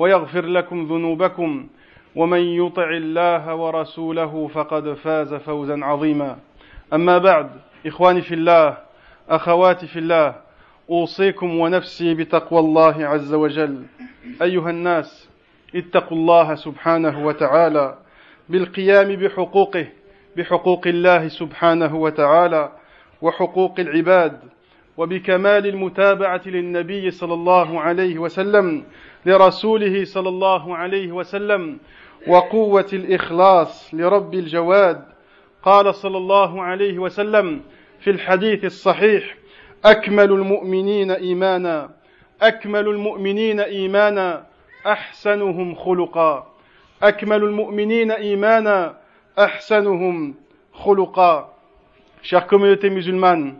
ويغفر لكم ذنوبكم ومن يطع الله ورسوله فقد فاز فوزا عظيما. أما بعد إخواني في الله أخواتي في الله أوصيكم ونفسي بتقوى الله عز وجل. أيها الناس اتقوا الله سبحانه وتعالى بالقيام بحقوقه بحقوق الله سبحانه وتعالى وحقوق العباد. وبكمال المتابعة للنبي صلى الله عليه وسلم لرسوله صلى الله عليه وسلم وقوة الإخلاص لرب الجواد. قال صلى الله عليه وسلم في الحديث الصحيح أكمل المؤمنين إيمانا أكمل المؤمنين إيمانا أحسنهم خلقا. أكمل المؤمنين إيمانا أحسنهم خلقا. Chère communauté musulmane,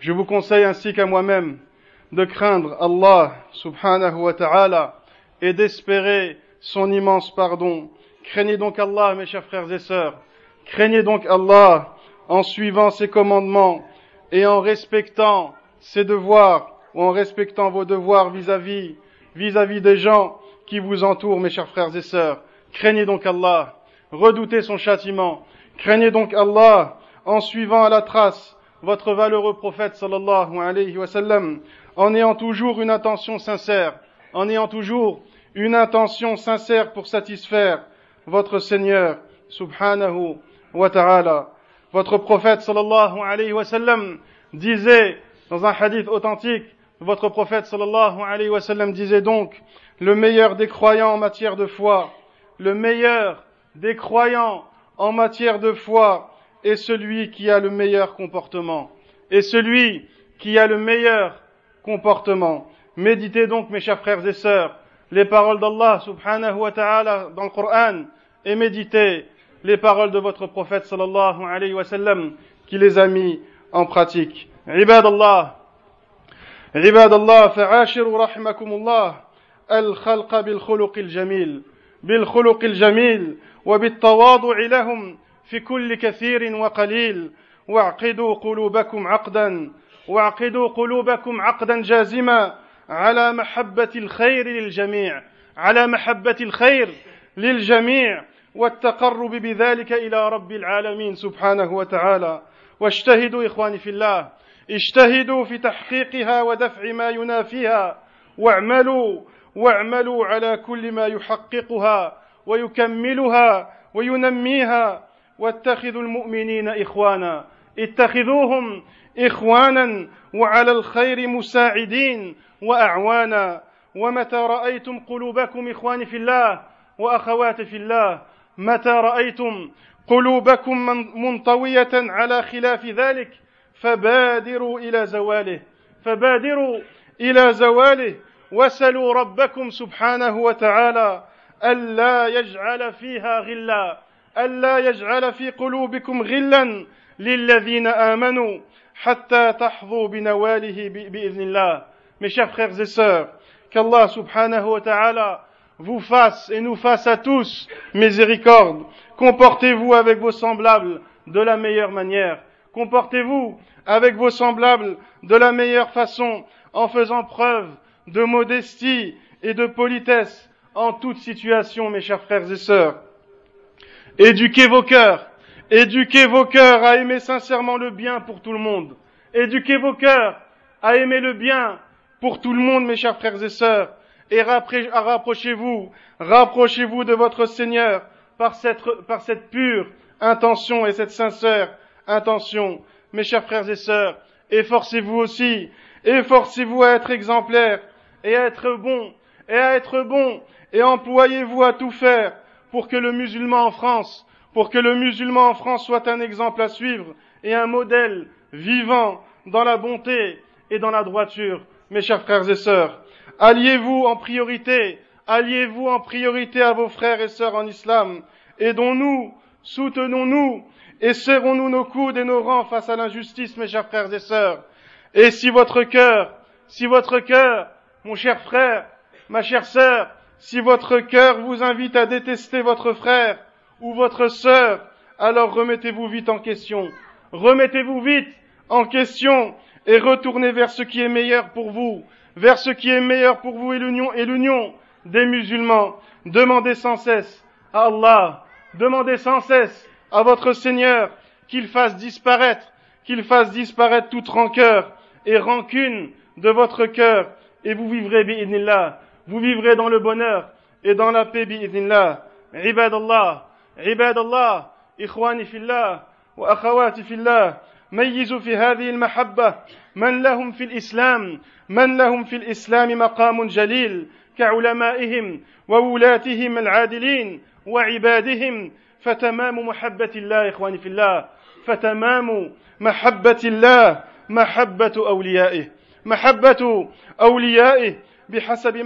je vous conseille ainsi qu'à moi-même de craindre Allah subhanahu wa ta'ala et d'espérer son immense pardon. Craignez donc Allah, mes chers frères et sœurs. Craignez donc Allah en suivant ses commandements et en respectant ses devoirs ou en respectant vos devoirs vis-à-vis, vis-à-vis des gens qui vous entourent, mes chers frères et sœurs. Craignez donc Allah. Redoutez son châtiment. Craignez donc Allah en suivant à la trace votre valeureux prophète sallallahu alayhi wa sallam, en ayant toujours une intention sincère, en ayant toujours une intention sincère pour satisfaire votre Seigneur subhanahu wa ta'ala. Votre prophète sallallahu alayhi wa sallam disait dans un hadith authentique, votre prophète sallallahu alayhi wa sallam disait donc, le meilleur des croyants en matière de foi, le meilleur des croyants en matière de foi est celui qui a le meilleur comportement. Et celui qui a le meilleur comportement. Méditez donc, mes chers frères et sœurs, les paroles d'Allah subhanahu wa ta'ala dans le Coran et méditez les paroles de votre prophète sallallahu alayhi wa sallam qui les a mis en pratique. عباد الله عباد الله فعاشروا رحمكم الله الخلق بالخلق الجميل بالخلق الجميل وبالتواضع لهم في كل كثير وقليل. واعقدوا قلوبكم عقدا. واعقدوا قلوبكم عقدا جازما. على محبة الخير للجميع. على محبة الخير للجميع. والتقرب بذلك إلى رب العالمين سبحانه وتعالى. واجتهدوا إخواني في الله. اجتهدوا في تحقيقها ودفع ما ينافيها. واعملوا. واعملوا على كل ما يحققها ويكملها وينميها. واتخذوا المؤمنين إخوانا. اتخذوهم إخوانا وعلى الخير مساعدين وأعوانا. ومتى رأيتم قلوبكم إخواني في الله وأخواتي في الله؟ متى رأيتم قلوبكم منطوية على خلاف ذلك؟ فبادروا إلى زواله. فبادروا إلى زواله. وسلوا ربكم سبحانه وتعالى ألا يجعل فيها غلا. ألا يجعل في قلوبكم غلا للذين آمنوا حتى تحظوا بنواله بإذن الله Mes chers frères et sœurs, qu'Allah subhanahu wa ta'ala vous fasse et nous fasse à tous miséricorde. Comportez-vous avec vos semblables de la meilleure manière. Comportez-vous avec vos semblables de la meilleure façon en faisant preuve de modestie et de politesse en toute situation, mes chers frères et sœurs. Éduquez vos cœurs. Éduquez vos cœurs à aimer sincèrement le bien pour tout le monde. Éduquez vos cœurs à aimer le bien pour tout le monde, mes chers frères et sœurs. et rapprochez-vous, rapprochez-vous de votre Seigneur par cette, pure intention et cette sincère intention. Mes chers frères et sœurs, efforcez-vous aussi, efforcez-vous à être exemplaires et à être bons, et à être bons, et employez-vous à tout faire pour que le musulman en France, pour que le musulman en France soit un exemple à suivre et un modèle vivant dans la bonté et dans la droiture. Mes chers frères et sœurs, alliez-vous en priorité, alliez-vous en priorité à vos frères et sœurs en islam, aidons-nous, soutenons-nous, et serrons-nous nos coudes et nos rangs face à l'injustice, mes chers frères et sœurs. Et si votre cœur, si votre cœur, mon cher frère, ma chère sœur, si votre cœur vous invite à détester votre frère ou votre sœur, alors remettez-vous vite en question. Remettez-vous vite en question et retournez vers ce qui est meilleur pour vous, vers ce qui est meilleur pour vous et l'union des musulmans. Demandez sans cesse à Allah, demandez sans cesse à votre Seigneur qu'il fasse disparaître, qu'il fasse disparaître toute rancœur et rancune de votre cœur et vous vivrez bi'idnillah, vous vivrez dans le bonheur et dans la paix bi'idnillah. عباد الله عباد الله إخواني في الله وأخواتي في الله ميزوا في هذه المحبة من لهم في الإسلام من لهم في الإسلام مقام جليل كعلمائهم وولاتهم العادلين وعبادهم فتمام محبة الله إخواني في الله فتمام محبة الله محبة أوليائه محبة أوليائه بحسب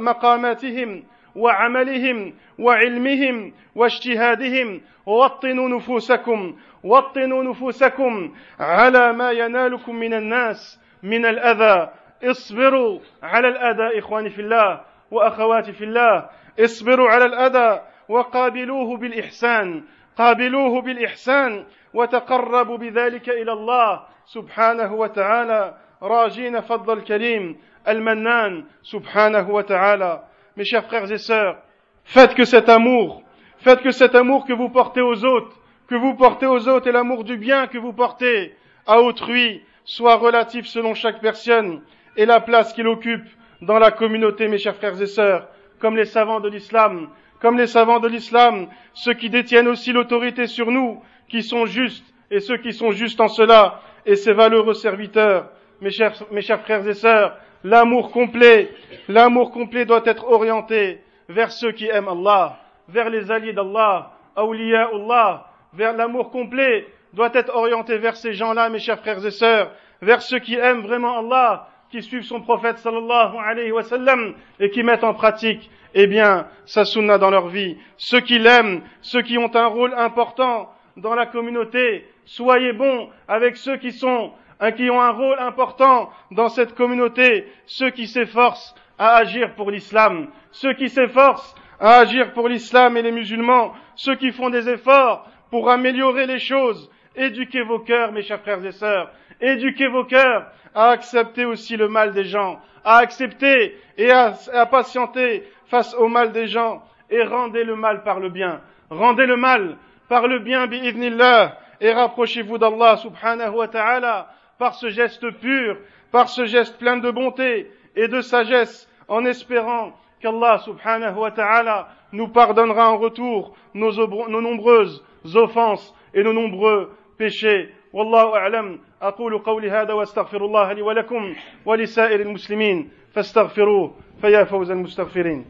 مقاماتهم وعملهم وعلمهم واجتهادهم. وطنوا نفوسكم وطنوا نفوسكم على ما ينالكم من الناس من الأذى. اصبروا على الأذى إخواني في الله وأخواتي في الله. اصبروا على الأذى وقابلوه بالإحسان. قابلوه بالإحسان وتقربوا بذلك إلى الله سبحانه وتعالى. راجين فضل الكريم المنان سبحانه وتعالى Mes chers frères et sœurs, faites que cet amour, faites que cet amour que vous portez aux autres, que vous portez aux autres et l'amour du bien que vous portez à autrui soit relatif selon chaque personne et la place qu'il occupe dans la communauté, mes chers frères et sœurs, comme les savants de l'islam, comme les savants de l'islam, ceux qui détiennent aussi l'autorité sur nous, qui sont justes, et ceux qui sont justes en cela, et ces valeureux serviteurs, mes chers, frères et sœurs, l'amour complet, l'amour complet doit être orienté vers ceux qui aiment Allah, vers les alliés d'Allah, Allah, vers l'amour complet doit être orienté vers ces gens-là, mes chers frères et sœurs, vers ceux qui aiment vraiment Allah, qui suivent son prophète sallallahu alayhi wa sallam et qui mettent en pratique, eh bien, sa sunna dans leur vie. Ceux qui l'aiment, ceux qui ont un rôle important dans la communauté, soyez bons avec ceux qui sont, hein, qui ont un rôle important dans cette communauté, ceux qui s'efforcent à agir pour l'islam, ceux qui s'efforcent à agir pour l'islam et les musulmans, ceux qui font des efforts pour améliorer les choses, éduquez vos cœurs, mes chers frères et sœurs, éduquez vos cœurs à accepter aussi le mal des gens, à accepter et à, patienter face au mal des gens, et rendez le mal par le bien. Rendez le mal par le bien, bi'idnillah, et rapprochez-vous d'Allah subhanahu wa ta'ala par ce geste pur, par ce geste plein de bonté et de sagesse, en espérant qu'Allah subhanahu wa ta'ala nous pardonnera en retour nos, nos nombreuses offenses et nos nombreux péchés. والله أعلم أقول قولي هذا واستغفر الله لي ولكم ولسائر المسلمين فاستغفروه فيا فوز المستغفرين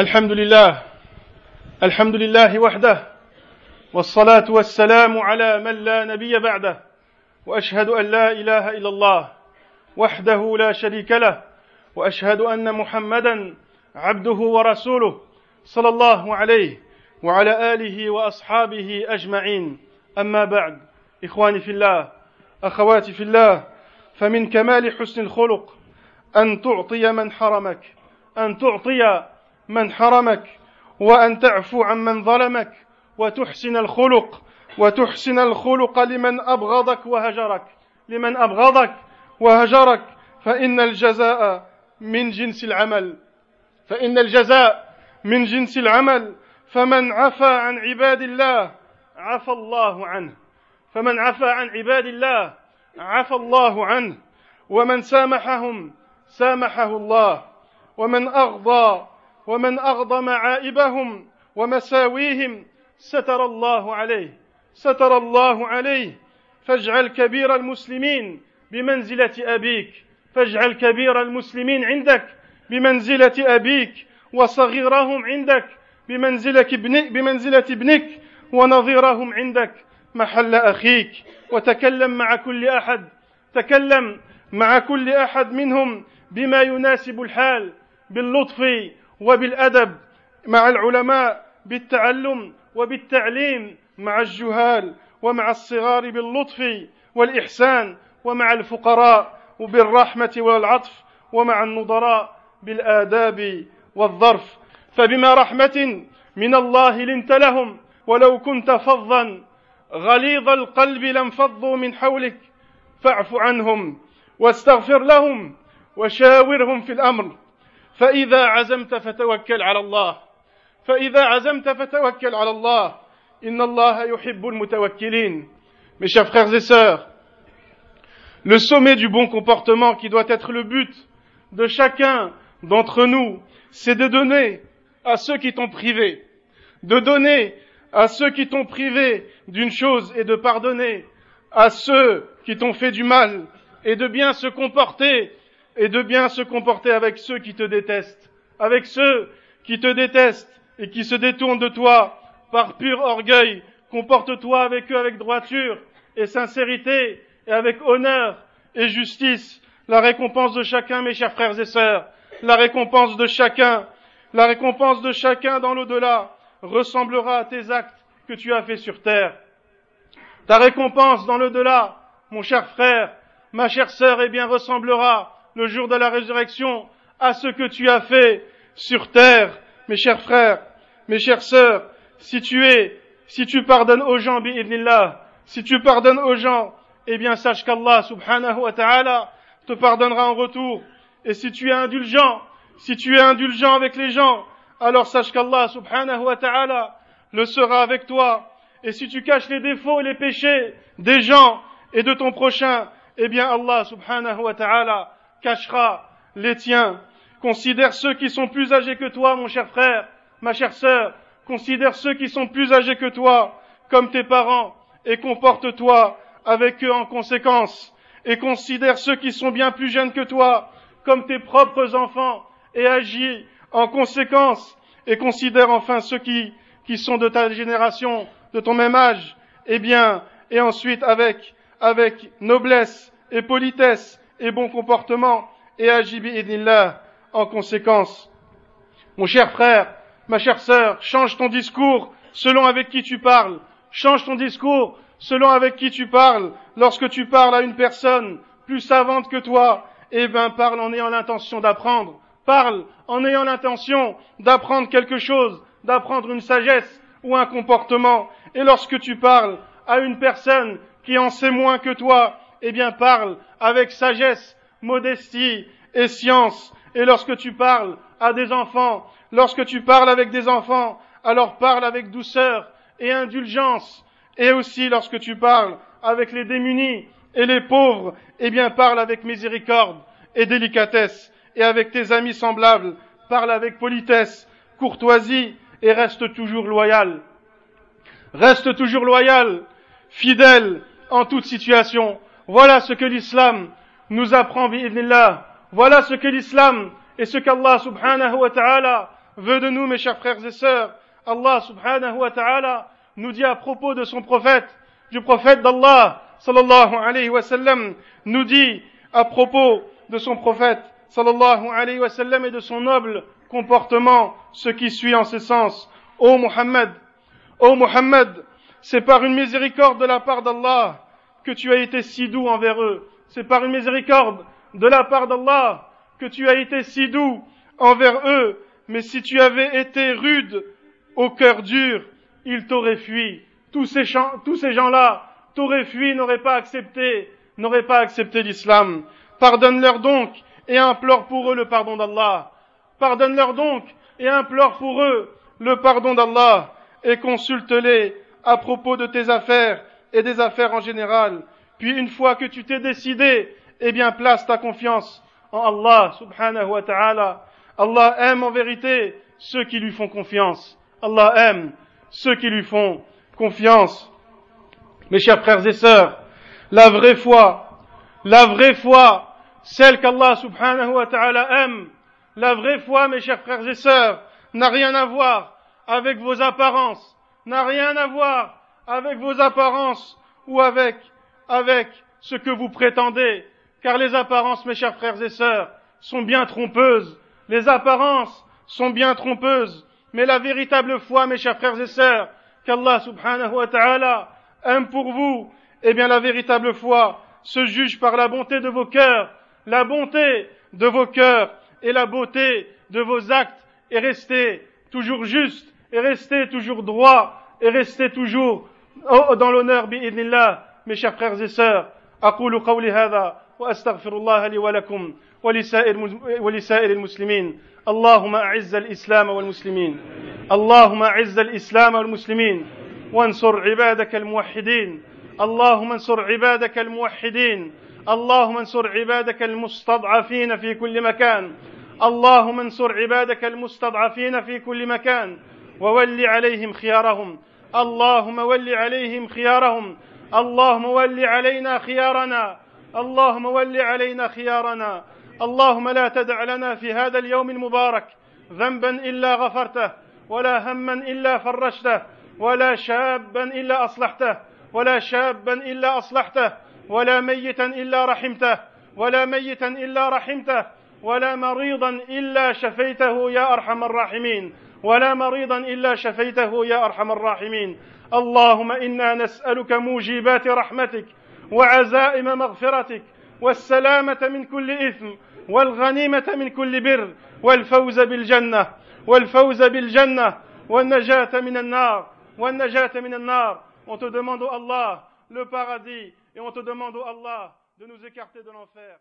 الحمد لله الحمد لله وحده والصلاة والسلام على من لا نبي بعده وأشهد أن لا إله إلا الله وحده لا شريك له وأشهد أن محمدا عبده ورسوله صلى الله عليه وعلى آله وأصحابه أجمعين. أما بعد إخواني في الله أخواتي في الله فمن كمال حسن الخلق أن تعطي من حرمك أن تعطي من حرمك وأن تعفو عن من ظلمك وتحسن الخلق وتحسن الخلق لمن أبغضك وهجرك لمن أبغضك وهجرك فإن الجزاء من جنس العمل فإن الجزاء من جنس العمل فمن عفى عن عباد الله عفى الله عنه فمن عفى عن عباد الله عفى الله عنه ومن سامحهم سامحه الله ومن أغضى ومن أغضى معائبهم ومساويهم ستر الله عليه ستر الله عليه. فاجعل كبير المسلمين بمنزلة أبيك فاجعل كبير المسلمين عندك بمنزلة أبيك وصغيرهم عندك بمنزلة ابنك, بمنزلة ابنك ونظيرهم عندك محل أخيك. وتكلم مع كل أحد تكلم مع كل أحد منهم بما يناسب الحال باللطف وبالأدب مع العلماء بالتعلم وبالتعليم مع الجهال ومع الصغار باللطف والإحسان ومع الفقراء وبالرحمة والعطف ومع النظراء بالآداب والظرف. فبما رحمة من الله لنت لهم ولو كنت فظا غليظ القلب لانفضوا من حولك فاعف عنهم واستغفر لهم وشاورهم في الأمر. فاذا عزمت فتوكل على الله فاذا عزمت فتوكل على الله ان الله يحب المتوكلين mes chers frères et sœurs le sommet du bon comportement qui doit être le but de chacun d'entre nous c'est de donner à ceux qui t'ont privé de donner à ceux qui t'ont privé d'une chose et de pardonner à ceux qui t'ont fait du mal et de bien se comporter et de bien se comporter avec ceux qui te détestent, avec ceux qui te détestent et qui se détournent de toi par pur orgueil. Comporte-toi avec eux avec droiture et sincérité et avec honneur et justice. La récompense de chacun, mes chers frères et sœurs, la récompense de chacun, la récompense de chacun dans l'au-delà, ressemblera à tes actes que tu as faits sur terre. Ta récompense dans l'au-delà, mon cher frère, ma chère sœur, eh bien ressemblera le jour de la résurrection à ce que tu as fait sur terre, mes chers frères, mes chères sœurs, si tu es, si tu pardonnes aux gens, bi'idnillah, si tu pardonnes aux gens, eh bien sache qu'Allah subhanahu wa ta'ala te pardonnera en retour. Et si tu es indulgent, si tu es indulgent avec les gens, alors sache qu'Allah subhanahu wa ta'ala le sera avec toi. Et si tu caches les défauts et les péchés des gens et de ton prochain, eh bien Allah subhanahu wa ta'ala cachera les tiens. Considère ceux qui sont plus âgés que toi, mon cher frère, ma chère sœur. Considère ceux qui sont plus âgés que toi comme tes parents et comporte-toi avec eux en conséquence. Et considère ceux qui sont bien plus jeunes que toi comme tes propres enfants et agis en conséquence et considère enfin ceux qui, qui sont de ta génération, de ton même âge, eh bien, et ensuite avec, avec noblesse et politesse et bon comportement et agis bi'idnillah en conséquence. Mon cher frère, ma chère sœur, change ton discours selon avec qui tu parles. Change ton discours selon avec qui tu parles. Lorsque tu parles à une personne plus savante que toi, eh bien, parle en ayant l'intention d'apprendre parle en ayant l'intention d'apprendre quelque chose, d'apprendre une sagesse ou un comportement. Et lorsque tu parles à une personne qui en sait moins que toi, eh bien parle avec sagesse, modestie et science. Et lorsque tu parles à des enfants, lorsque tu parles avec des enfants, alors parle avec douceur et indulgence. Et aussi lorsque tu parles avec les démunis et les pauvres, eh bien parle avec miséricorde et délicatesse et avec tes amis semblables, parle avec politesse, courtoisie et reste toujours loyal. Reste toujours loyal, fidèle en toute situation. Voilà ce que l'islam nous apprend, bi'idnillah. Voilà ce que l'islam et ce qu'Allah subhanahu wa ta'ala veut de nous, mes chers frères et sœurs. Allah subhanahu wa ta'ala nous dit à propos de son prophète, du prophète d'Allah, sallallahu alayhi wa sallam, nous dit à propos de son prophète, sallallahu alayhi wa sallam et de son noble comportement, ce qui suit en ce sens. Ô Muhammad, ô Muhammad, c'est par une miséricorde de la part d'Allah que tu as été si doux envers eux. C'est par une miséricorde de la part d'Allah que tu as été si doux envers eux. Mais si tu avais été rude, au cœur dur, ils t'auraient fui. Tous ces, gens-là t'auraient fui, n'auraient pas accepté, n'auraient pas accepté l'islam. Pardonne-leur donc et implore pour eux le pardon d'Allah. Pardonne-leur donc et implore pour eux le pardon d'Allah et consulte-les à propos de tes affaires et des affaires en général. Puis une fois que tu t'es décidé, eh bien place ta confiance en Allah subhanahu wa ta'ala. Allah aime en vérité ceux qui lui font confiance. Allah aime ceux qui lui font confiance. Mes chers frères et sœurs, la vraie foi, la vraie foi, celle qu'Allah subhanahu wa ta'ala aime, la vraie foi, mes chers frères et sœurs, n'a rien à voir avec vos apparences, n'a rien à voir avec vos apparences ou avec, avec ce que vous prétendez, car les apparences, mes chers frères et sœurs, sont bien trompeuses. Les apparences sont bien trompeuses. Mais la véritable foi, mes chers frères et sœurs, qu'Allah subhanahu wa ta'ala aime pour vous, eh bien la véritable foi se juge par la bonté de vos cœurs, la bonté de vos cœurs et la beauté de vos actes, et restez toujours juste, et restez toujours droit, et restez toujours dans l'honneur, bi'idnillah, mes chers frères et sœurs. أقول قولي هذا وأستغفر الله لي ولكم ولسائر, ولسائر المسلمين اللهم أعز الإسلام والمسلمين اللهم أعز الإسلام والمسلمين وانصر عبادك الموحدين اللهم انصر عبادك الموحدين اللهم انصر عبادك المستضعفين في كل مكان اللهم انصر عبادك المستضعفين في كل مكان وول عليهم خيارهم اللهم ول عليهم خيارهم. اللهم ول علينا خيارنا. اللهم ول علينا خيارنا. اللهم لا تدع لنا في هذا اليوم المبارك ذنبا إلا غفرته ولا هما إلا فرجته ولا شابا إلا أصلحته ولا شابا إلا أصلحته ولا ميتا إلا رحمته ولا ميتا إلا رحمته ولا مريضا إلا شفيته يا أرحم الراحمين. ولا مريضا إلا شفيته يا أرحم الراحمين. اللهم إنا نسألك موجبات رحمتك وعزائم مغفرتك والسلامة من كل إثم والغنيمة من كل بر والفوز بالجنة والفوز بالجنة والنجاة من النار والنجاة من النار. On te demande Allah le paradis et on te demande Allah de nous écarter de l'enfer.